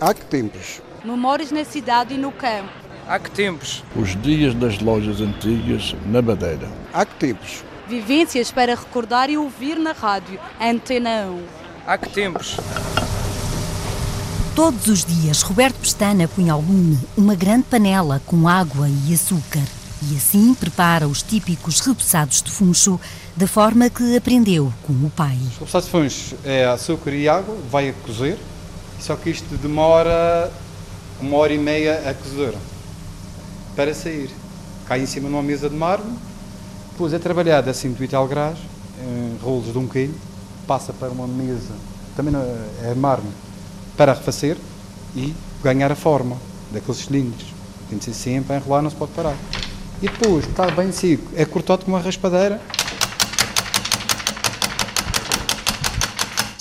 Há que tempos? Memórias na cidade e no campo. Há que tempos? Os dias das lojas antigas na Madeira. Há que tempos? Vivências para recordar e ouvir na rádio. Antena 1. Há que tempos? Todos os dias, Roberto Pestana punha ao lume uma grande panela com água e açúcar. E assim prepara os típicos repousados de funcho, da forma que aprendeu com o pai. Os repousados de funcho é açúcar e água, vai a cozer, só que isto demora uma hora e meia a cozer para sair. Cai em cima numa mesa de mármore, depois é trabalhado a 5 e tal graus, em rolos de um quilo, passa para uma mesa, também é mármore, para arrefecer e ganhar a forma daqueles cilindros. Tem de ser sempre a enrolar, não se pode parar. E depois, está bem seco, é cortado com uma raspadeira.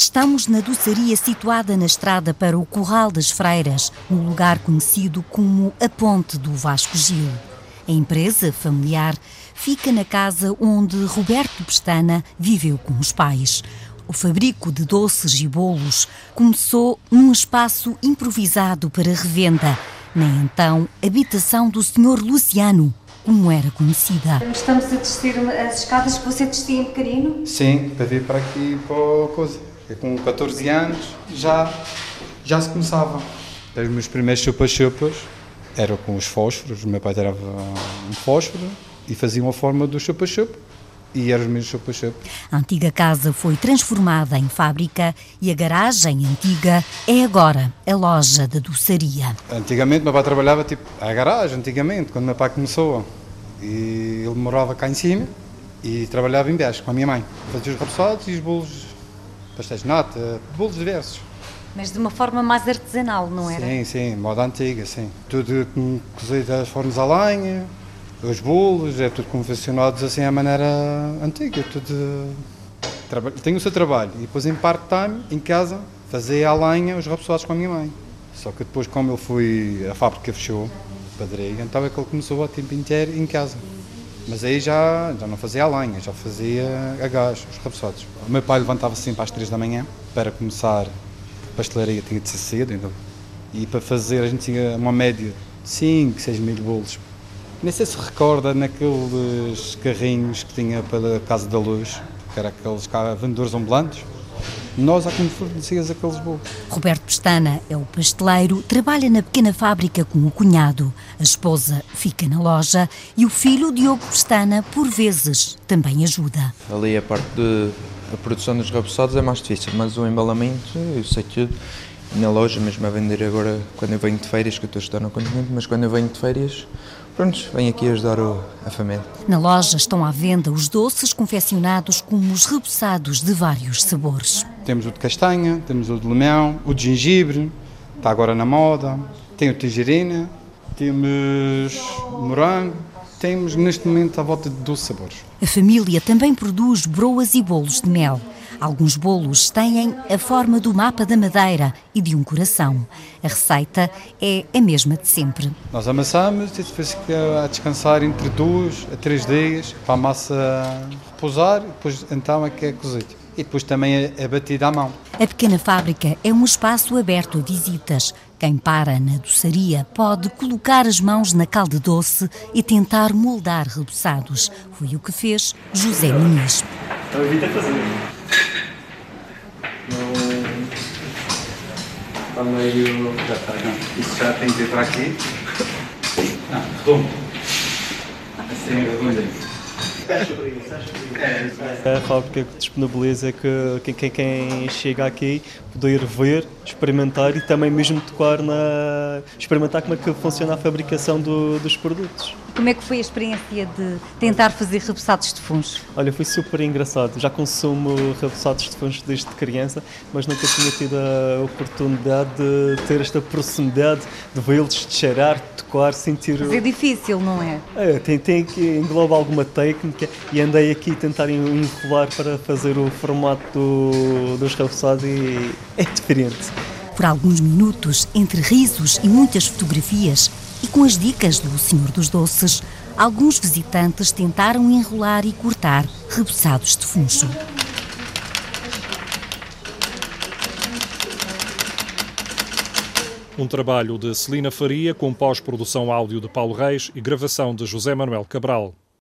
Estamos na doçaria situada na estrada para o Corral das Freiras, no lugar conhecido como a Ponte do Vasco Gil. A empresa familiar fica na casa onde Roberto Pestana viveu com os pais. O fabrico de doces e bolos começou num espaço improvisado para revenda, na então habitação do Sr. Luciano, como era conhecida. Estamos a descer as escadas que você descia em pequenino? Sim, para vir para aqui para coisa. Com 14 anos já, já se começava. Os meus primeiros chupas-chupas eram com os fósforos. O meu pai tirava um fósforo e fazia uma forma do chupa-chupa e eram os meus chupa-chupa. A antiga casa foi transformada em fábrica e a garagem antiga é agora a loja da doçaria. Antigamente meu pai trabalhava tipo a garagem, antigamente, quando meu pai começou. E ele morava cá em cima e trabalhava em baixo com a minha mãe. Fazia os repousados e os bolos, pastéis de nata, bolos diversos. Mas de uma forma mais artesanal, não era? Sim, sim, moda antiga, sim. Tudo cozido das fornos a lenha, os bolos, é tudo confeccionados assim à maneira antiga, tudo... Tenho o seu trabalho e depois em part-time, em casa, fazia a lenha os repousados com a minha mãe. Só que depois, como eu fui, a fábrica fechou, padaria, então é que ele começou a tempo inteiro em casa. Mas aí já, já não fazia a lenha, já fazia a gás, os repousados. O meu pai levantava-se sempre às três da manhã para começar a pastelaria, tinha de ser cedo, então. E para fazer, a gente tinha uma média de 5, 6 mil bolos. Nem sei se recorda naqueles carrinhos que tinha pela Casa da Luz, que era aqueles vendedores ambulantes. Nós é como fornecias aqueles bolos. Roberto Pestana é o pasteleiro, trabalha na pequena fábrica com o cunhado. A esposa fica na loja e o filho, Diogo Pestana, por vezes também ajuda. Ali a parte de a produção dos repousados é mais difícil, mas o embalamento, eu sei tudo. Na loja, mesmo a vender agora, quando eu venho de férias, que eu estou a estudar no continente, mas quando eu venho de férias, pronto, venho aqui ajudar o, a família. Na loja estão à venda os doces confeccionados com os repousados de vários sabores. Temos o de castanha, temos o de limão, o de gengibre, está agora na moda, tem o de tangerina, temos morango, temos neste momento à volta de 12 sabores. A família também produz broas e bolos de mel. Alguns bolos têm a forma do mapa da madeira e de um coração. A receita é a mesma de sempre. Nós amassamos e depois fica a descansar entre dois a três dias para a massa repousar, depois então é que é cozido. E depois também é, é batida à mão. A pequena fábrica é um espaço aberto a visitas. Quem para na doçaria pode colocar as mãos na calda doce e tentar moldar reboçados. Foi o que fez José Muniz. Eu evito fazer. Está meio. Já está, não. Isso já tem que ir para aqui. Não, redondo. Assim, redondo. A fábrica que disponibiliza que quem, quem chega aqui poder ver, experimentar e também mesmo tocar na. experimentar como é que funciona a fabricação do, dos produtos. Como é que foi a experiência de tentar fazer repousados de funcho? Olha, foi super engraçado. Já consumo repousados de funcho desde criança, mas nunca tinha tido a oportunidade de ter esta proximidade, de vê-los, de cheirar, de tocar, sentir. Mas é difícil, não é? É, tem, tem que engloba alguma técnica e andei aqui a tentar enrolar para fazer o formato do, dos repousados e é diferente. Por alguns minutos, entre risos e muitas fotografias, e com as dicas do Senhor dos Doces, alguns visitantes tentaram enrolar e cortar reboçados de funcho. Um trabalho de Celina Faria com pós-produção áudio de Paulo Reis e gravação de José Manuel Cabral.